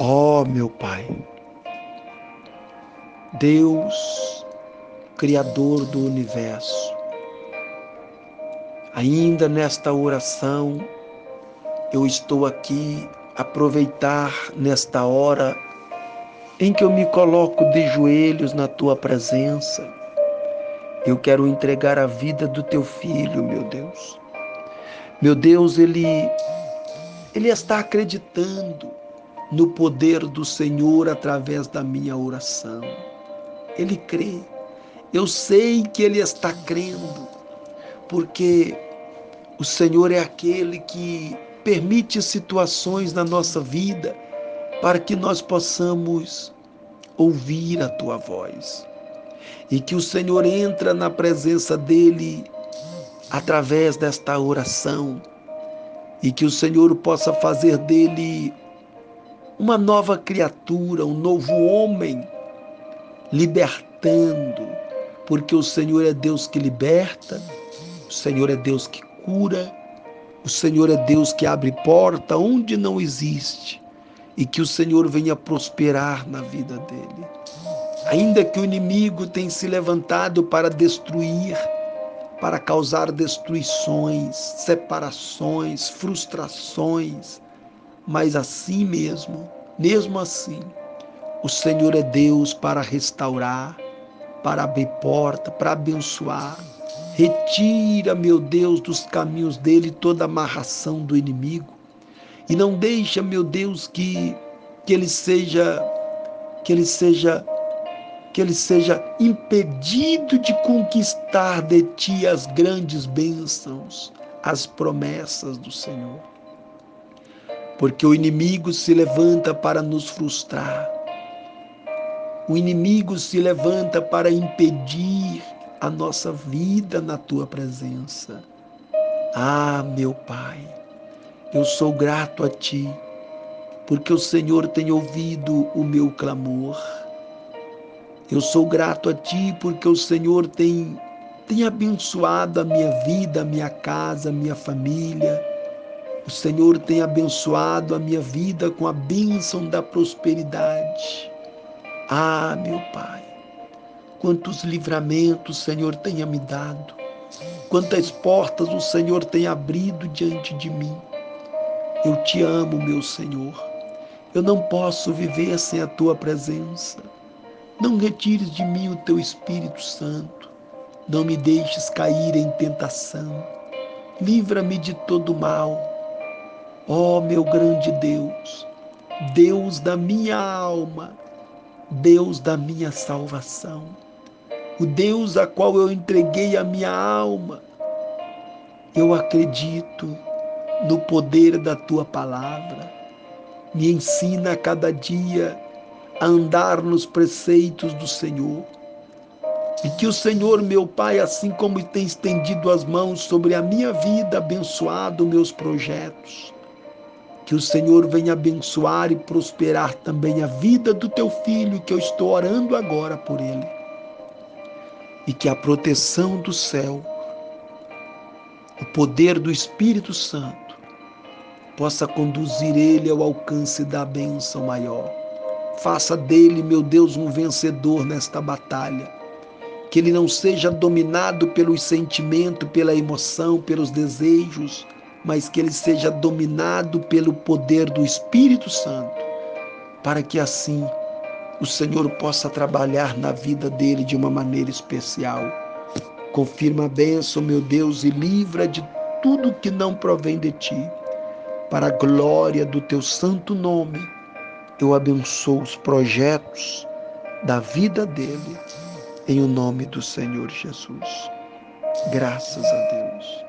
Ó oh, meu Pai, Deus, Criador do universo, ainda nesta oração, eu estou aqui aproveitar nesta hora em que eu me coloco de joelhos na tua presença. Eu quero entregar a vida do teu filho, meu Deus. Meu Deus, ele ele está acreditando no poder do Senhor através da minha oração. Ele crê. Eu sei que ele está crendo, porque o Senhor é aquele que permite situações na nossa vida para que nós possamos ouvir a tua voz. E que o Senhor entra na presença dele através desta oração e que o Senhor possa fazer dele uma nova criatura, um novo homem, libertando, porque o Senhor é Deus que liberta, o Senhor é Deus que cura, o Senhor é Deus que abre porta onde não existe e que o Senhor venha prosperar na vida dele. Ainda que o inimigo tenha se levantado para destruir, para causar destruições, separações, frustrações, mas assim mesmo, mesmo assim, o Senhor é Deus para restaurar, para abrir porta, para abençoar. Retira, meu Deus, dos caminhos dele toda amarração do inimigo. E não deixa, meu Deus, que, que ele seja que ele seja que ele seja impedido de conquistar de ti as grandes bênçãos, as promessas do Senhor porque o inimigo se levanta para nos frustrar. O inimigo se levanta para impedir a nossa vida na tua presença. Ah, meu Pai, eu sou grato a ti, porque o Senhor tem ouvido o meu clamor. Eu sou grato a ti porque o Senhor tem tem abençoado a minha vida, a minha casa, a minha família o Senhor tem abençoado a minha vida com a bênção da prosperidade. Ah, meu Pai, quantos livramentos o Senhor tenha me dado, quantas portas o Senhor tem abrido diante de mim. Eu te amo, meu Senhor. Eu não posso viver sem a tua presença. Não retires de mim o teu Espírito Santo. Não me deixes cair em tentação. Livra-me de todo mal Ó oh, meu grande Deus, Deus da minha alma, Deus da minha salvação, o Deus a qual eu entreguei a minha alma, eu acredito no poder da tua palavra. Me ensina a cada dia a andar nos preceitos do Senhor. E que o Senhor, meu Pai, assim como tem estendido as mãos sobre a minha vida, abençoado meus projetos, que o Senhor venha abençoar e prosperar também a vida do teu filho, que eu estou orando agora por ele. E que a proteção do céu, o poder do Espírito Santo, possa conduzir ele ao alcance da bênção maior. Faça dele, meu Deus, um vencedor nesta batalha. Que ele não seja dominado pelos sentimentos, pela emoção, pelos desejos, mas que ele seja dominado pelo poder do Espírito Santo, para que assim o Senhor possa trabalhar na vida dele de uma maneira especial. Confirma a bênção, meu Deus, e livra de tudo que não provém de ti. Para a glória do teu santo nome, eu abençoo os projetos da vida dele, em o nome do Senhor Jesus. Graças a Deus.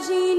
hoje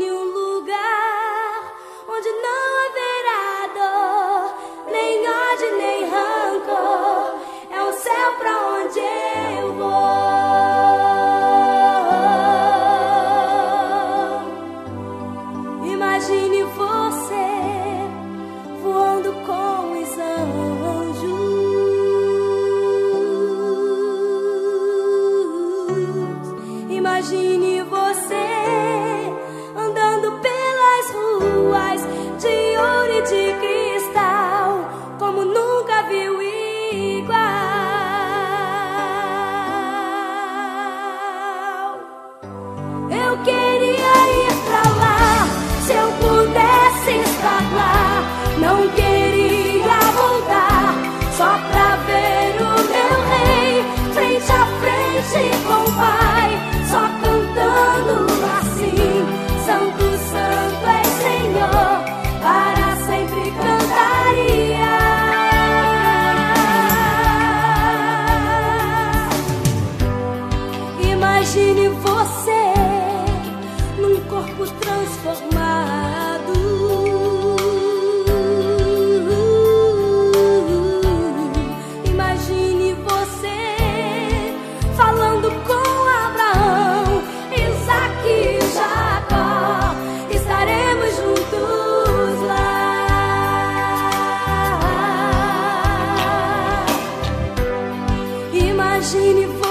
seen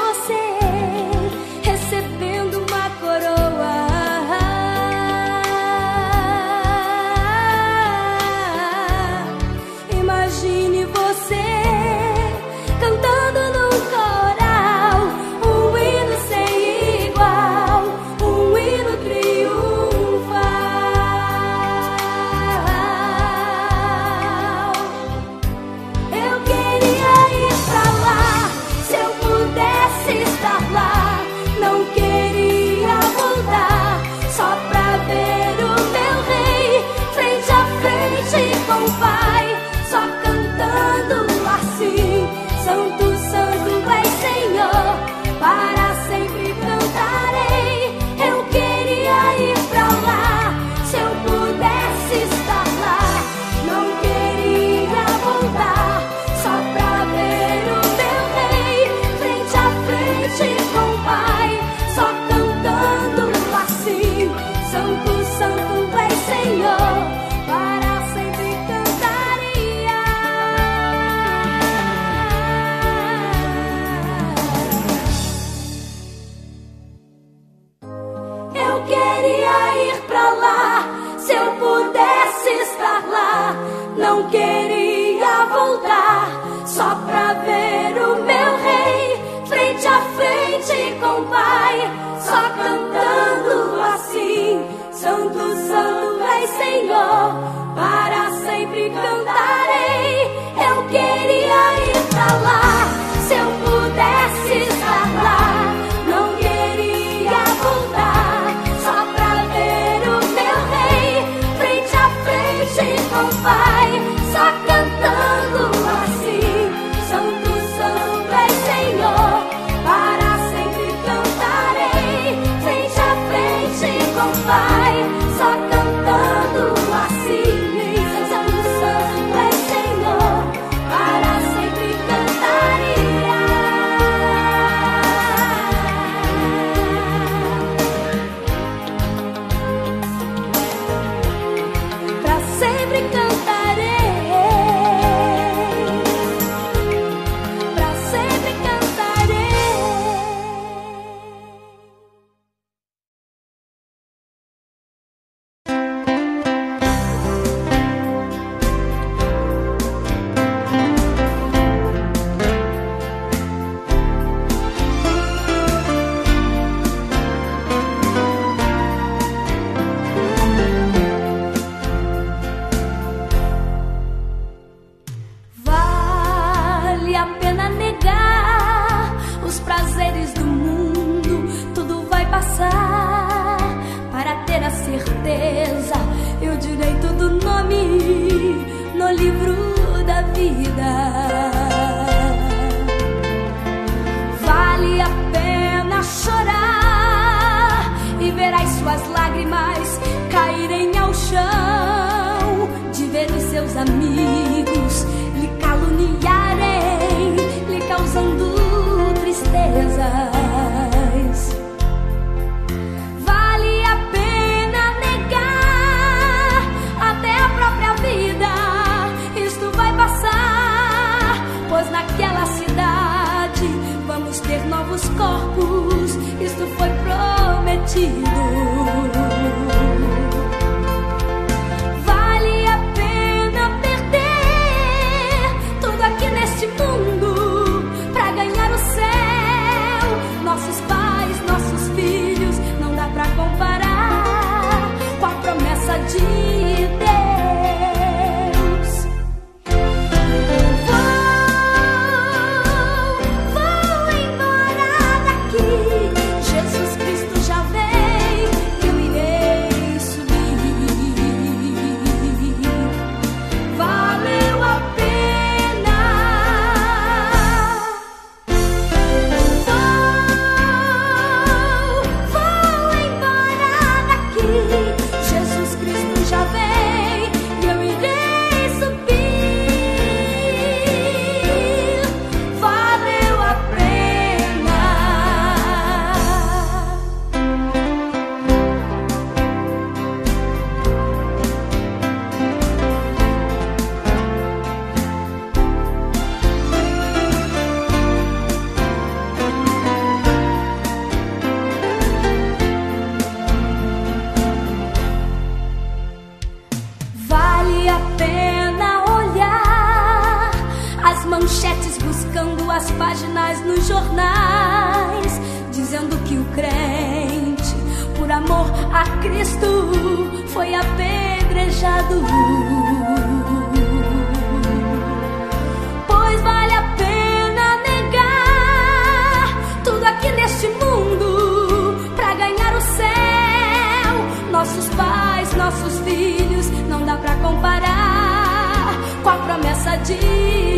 só cantando assim. Santo, Santo é Senhor, para sempre cantar. Chỉ Cristo foi apedrejado. Pois vale a pena negar tudo aqui neste mundo para ganhar o céu. Nossos pais, nossos filhos, não dá para comparar com a promessa de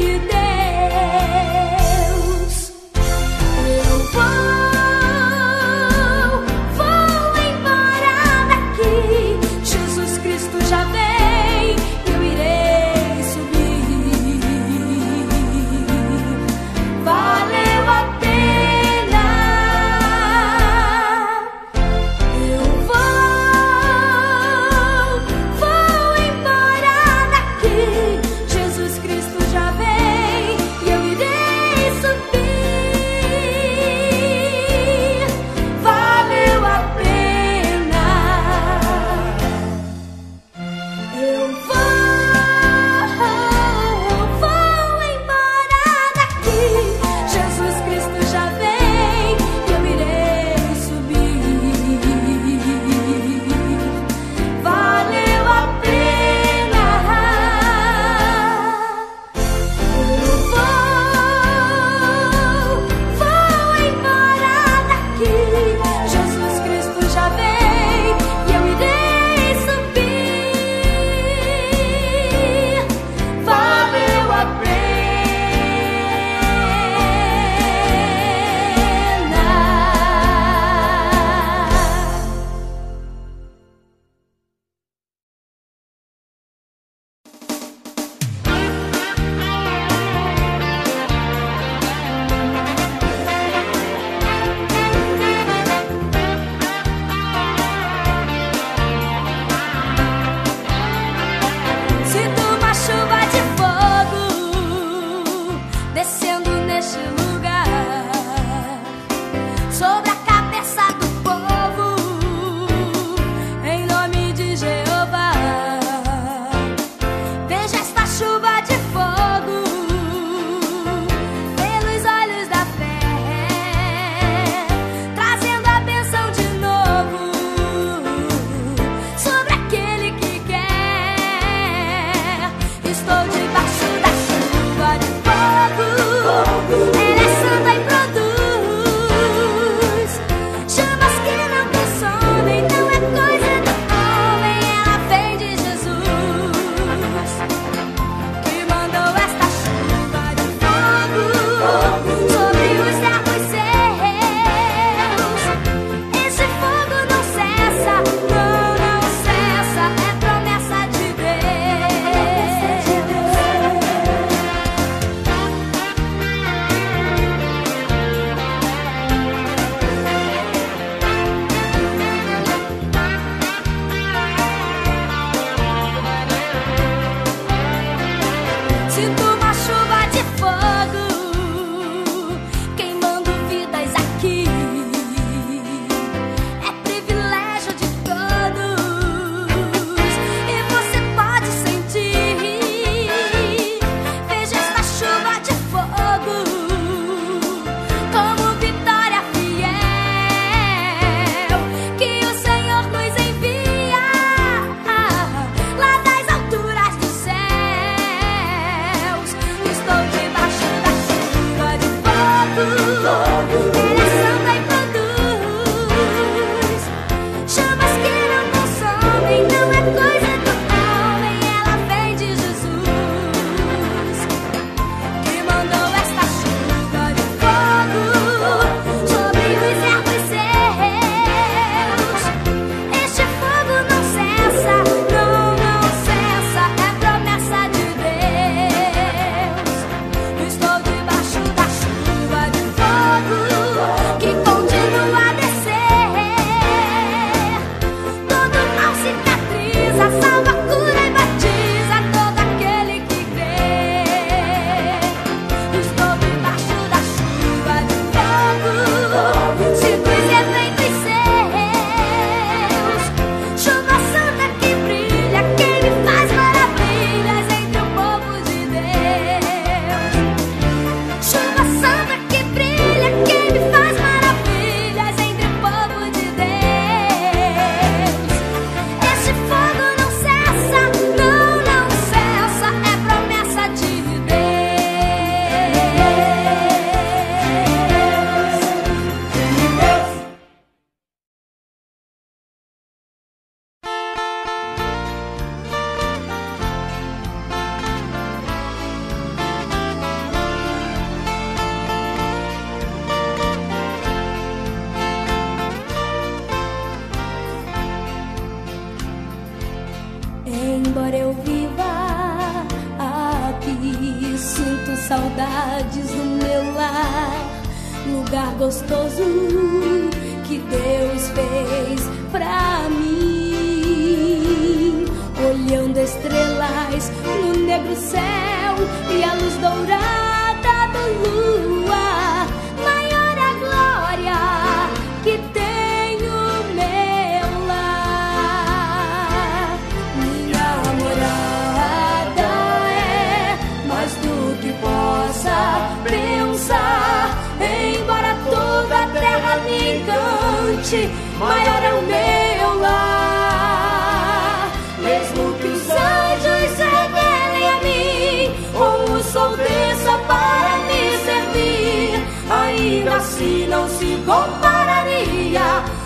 ainda assim não se compararia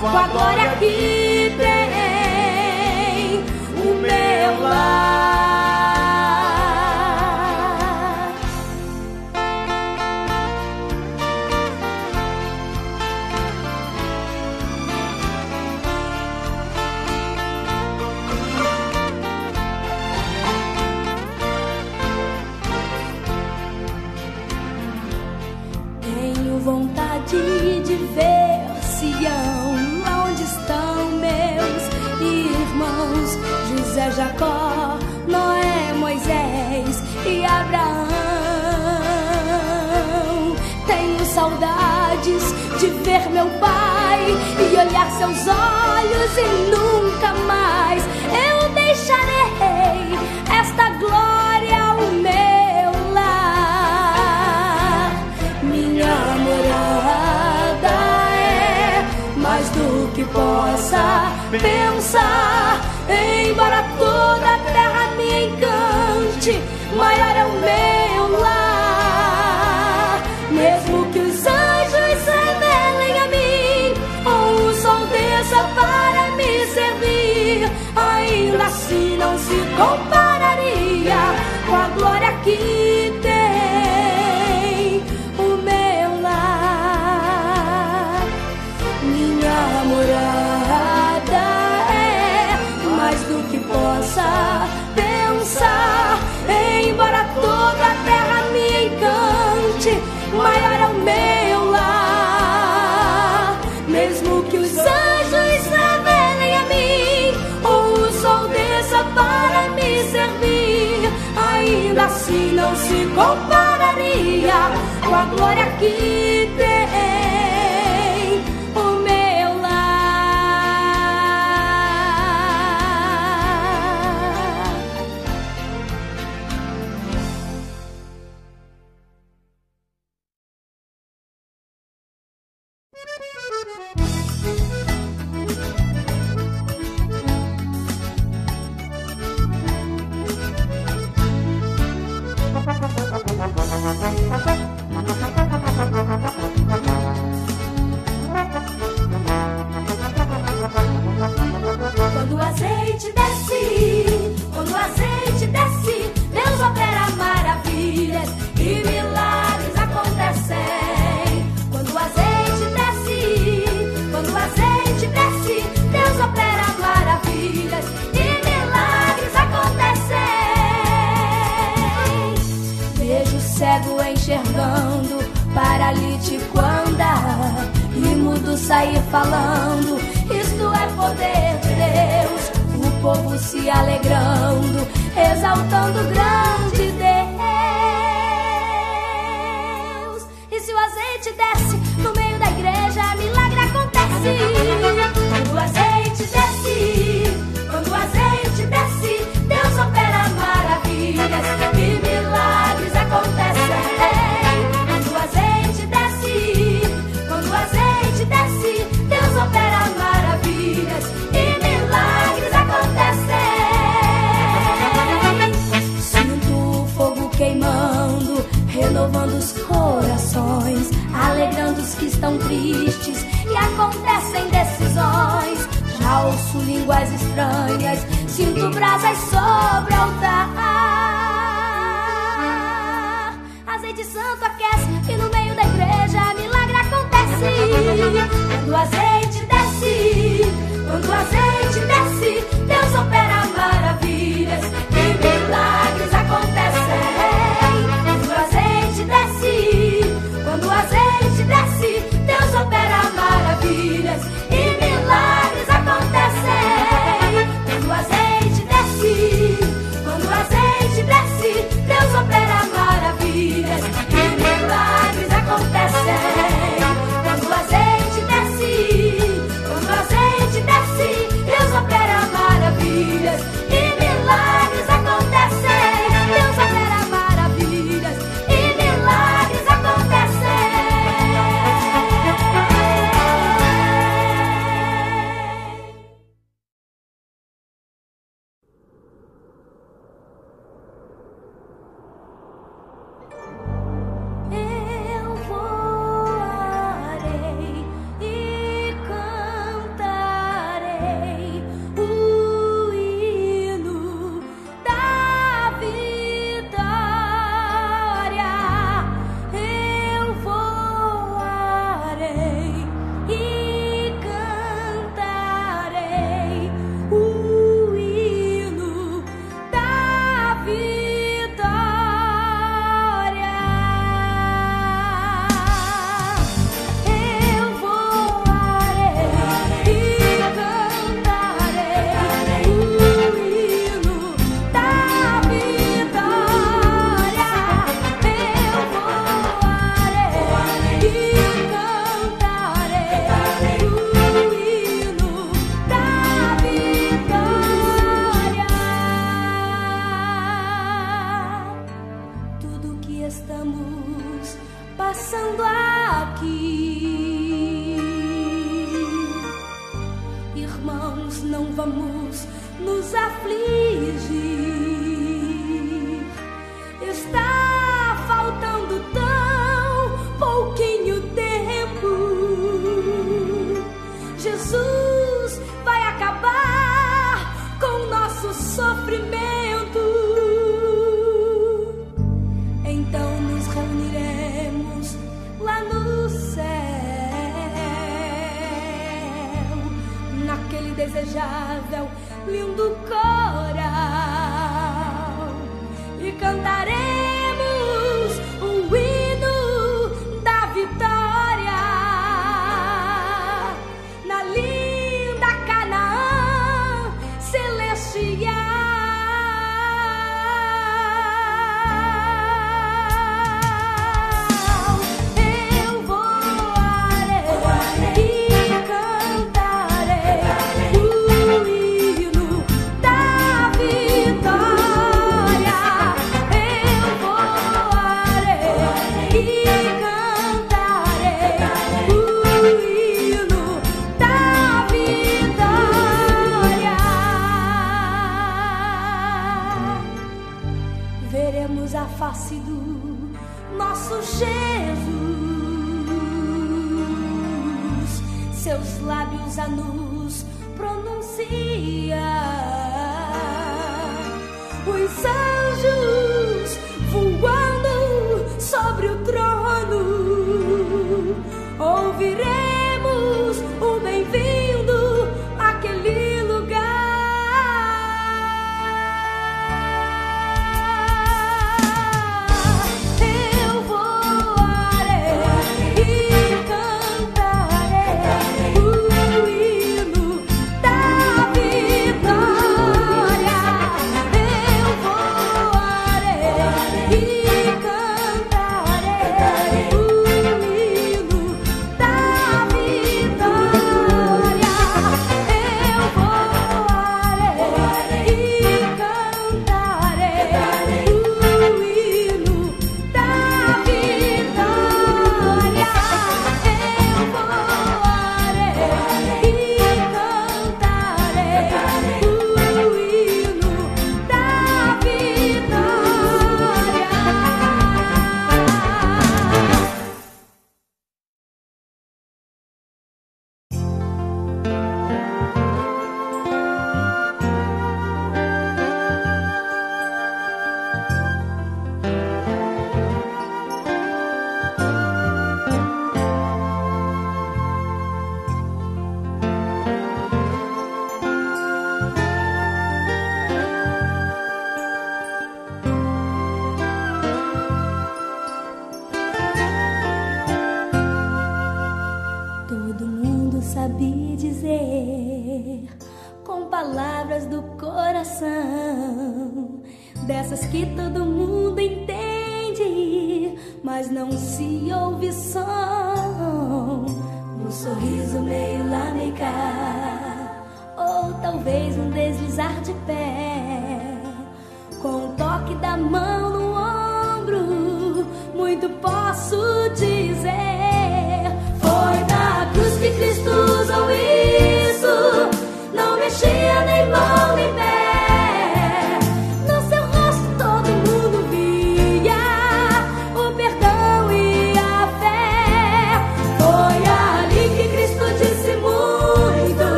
com a glória que tem o meu lar. Jacó, Noé, Moisés e Abraão. Tenho saudades de ver meu pai e olhar seus olhos e nunca mais eu deixarei esta glória ao meu lar. Minha morada é mais do que possa pensar. Embora toda a terra me encante, maior é o meu lar. Mesmo que os anjos se revelem a mim, ou o sol desça para me servir, ainda assim não se compararia com a glória que tem o meu lar. Minha morada que e acontecem decisões. Já ouço línguas estranhas, sinto brasas sobre altar. Azeite santo aquece e no meio da igreja milagre acontece. Quando o azeite desce, quando o azeite desce, Deus opera maravilhas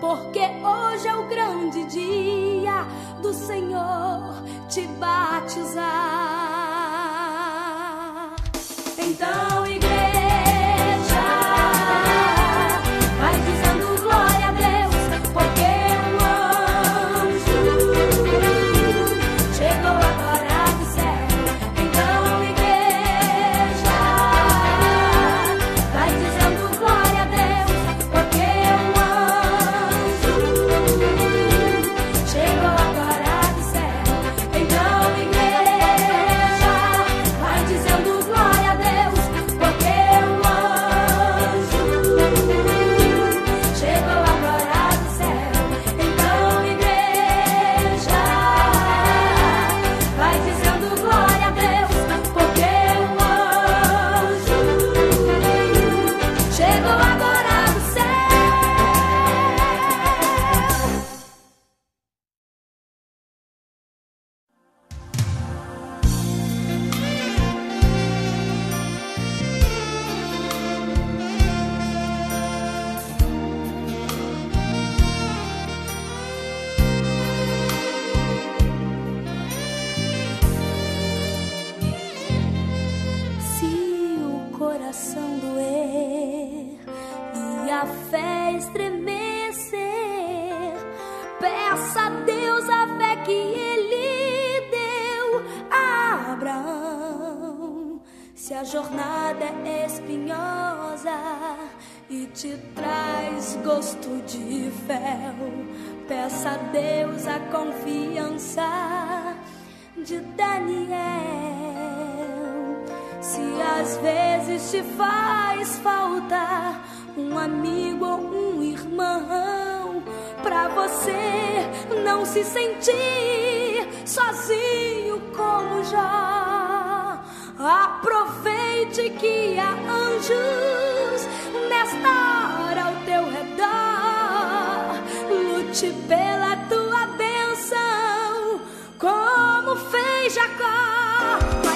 porque hoje é o grande dia do Senhor te batizar. Então, igreja. e te traz gosto de ferro. Peça a Deus a confiança de Daniel. Se às vezes te faz faltar um amigo ou um irmão, para você não se sentir sozinho como já aproveita noite que há anjos nesta hora ao teu redor. Lute pela tua bênção, como fez Jacó.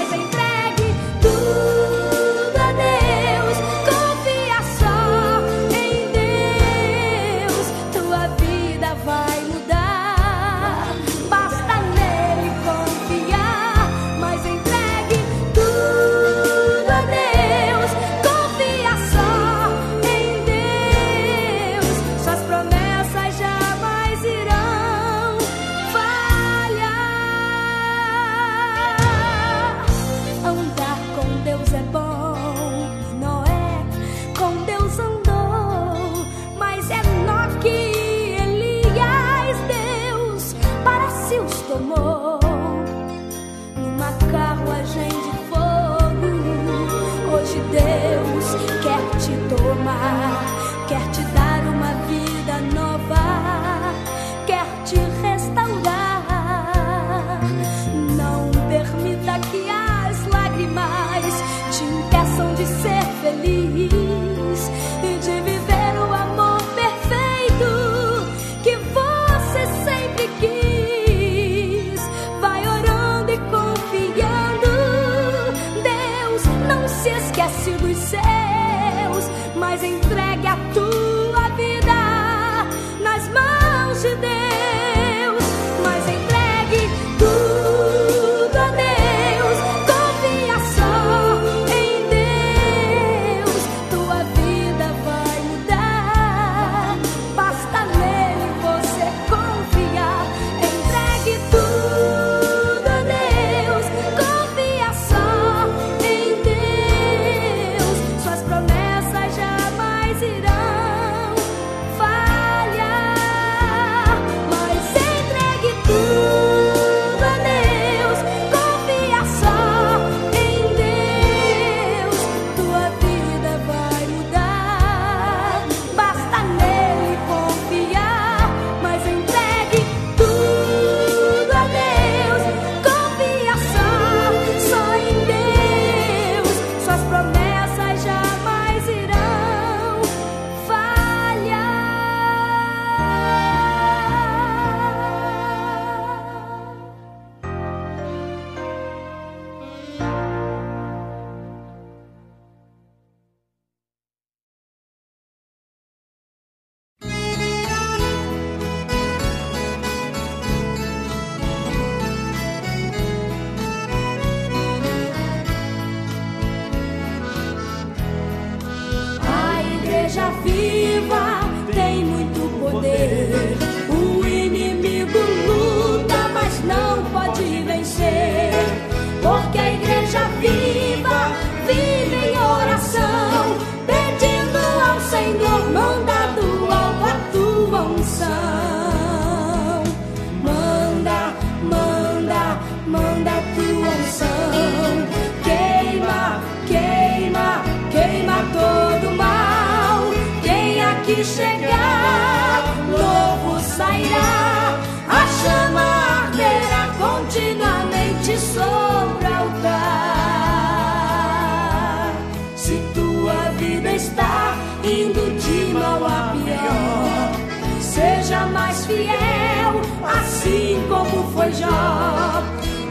como foi Jó.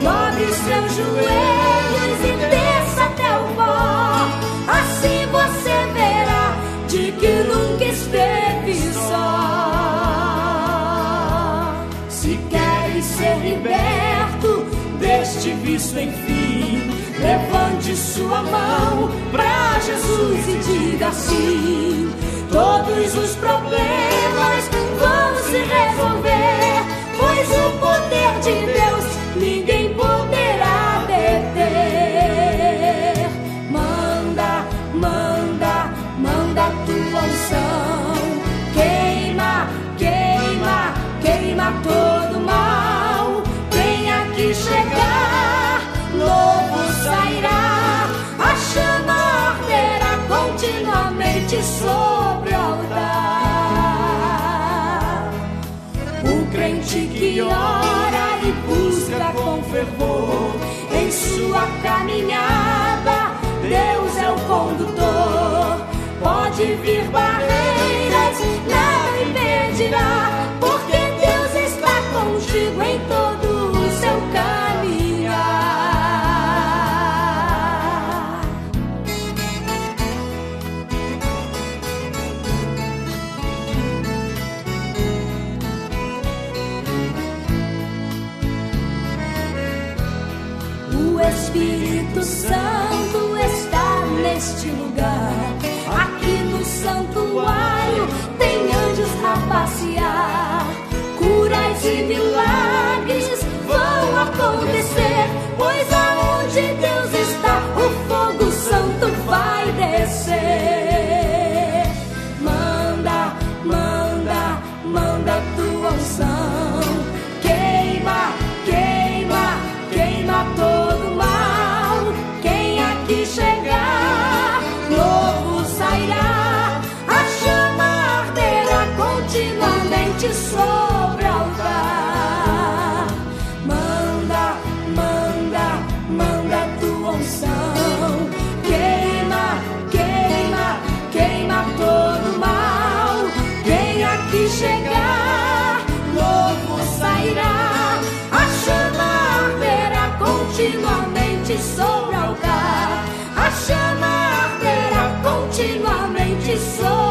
Dobre seus joelhos e desça até o pó. Assim você verá de que nunca esteve só. Se queres ser liberto deste vício, enfim, levante sua mão para Jesus e diga sim. Todos os problemas sua caminhada. Deus é o condutor, pode vir barreiras, nada impedirá. say continuamente sou.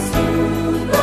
soon.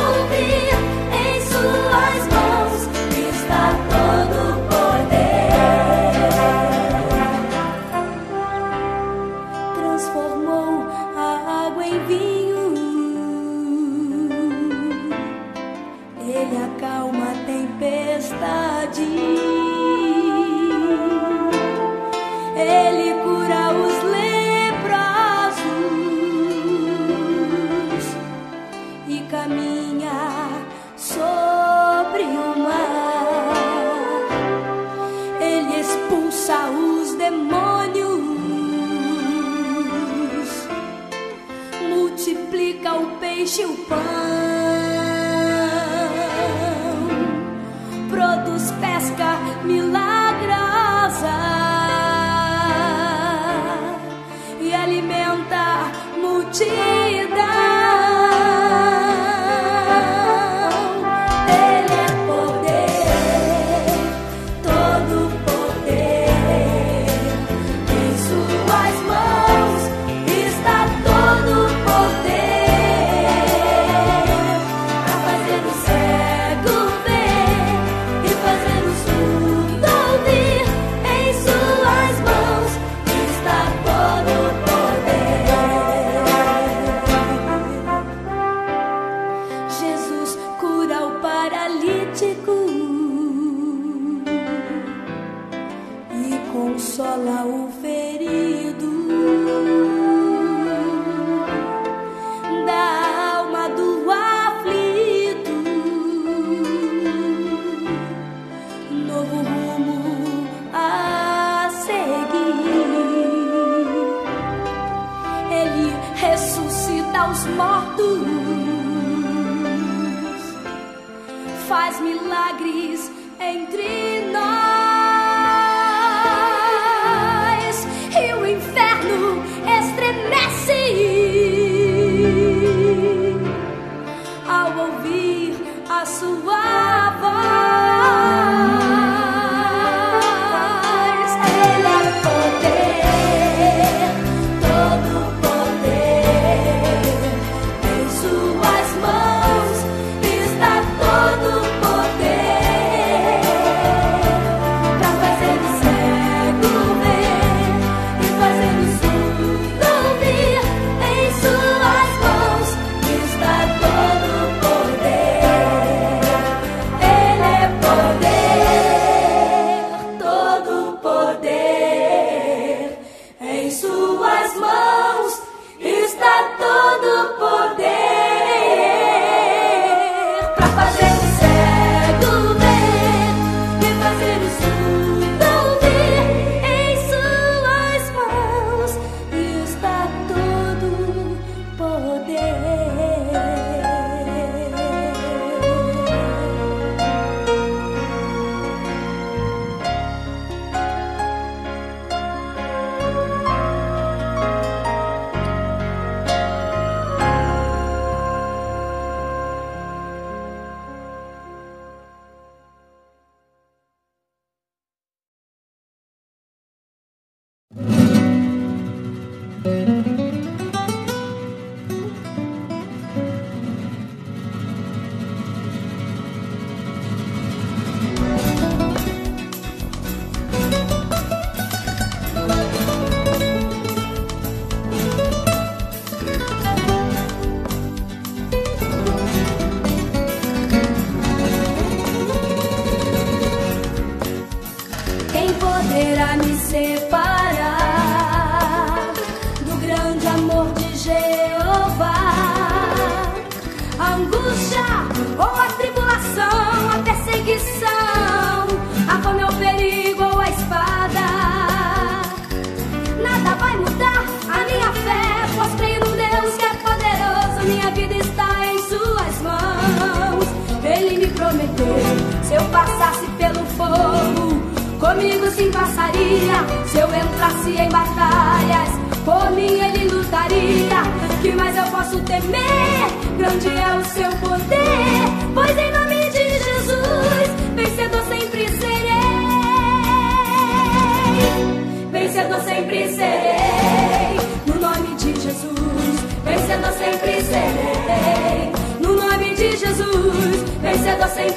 consola o ferido. Da alma do aflito, novo rumo a seguir. Ele ressuscita os mortos, faz milagres entre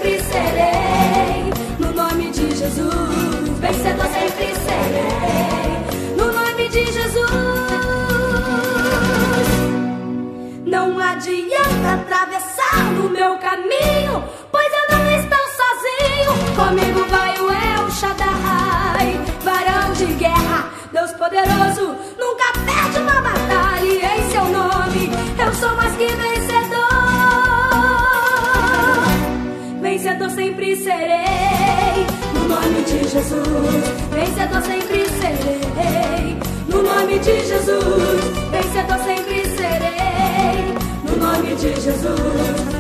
sempre serei. No nome de Jesus, vencedor sempre serei. No nome de Jesus. Não adianta atravessar no meu caminho, pois eu não estou sozinho. Comigo vai o El Shaddai, varão de guerra, Deus poderoso, nunca perde uma batalha. Em seu nome, eu sou mais que vencedor. serei. No nome de Jesus, vencedor sempre serei. No nome de Jesus, vencedor sempre serei. No nome de Jesus,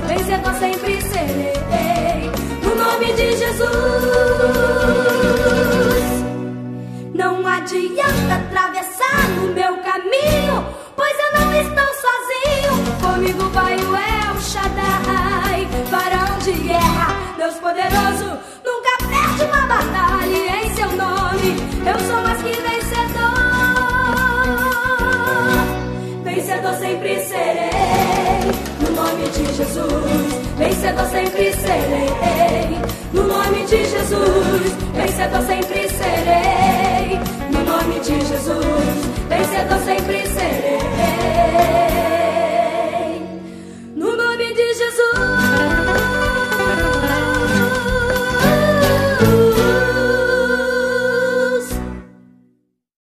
vencedor sempre serei. No nome de Jesus, não adianta atravessar. Jesus, vencedor sempre serei. No nome de Jesus, vencedor sempre serei. No nome de Jesus, vencedor sempre serei.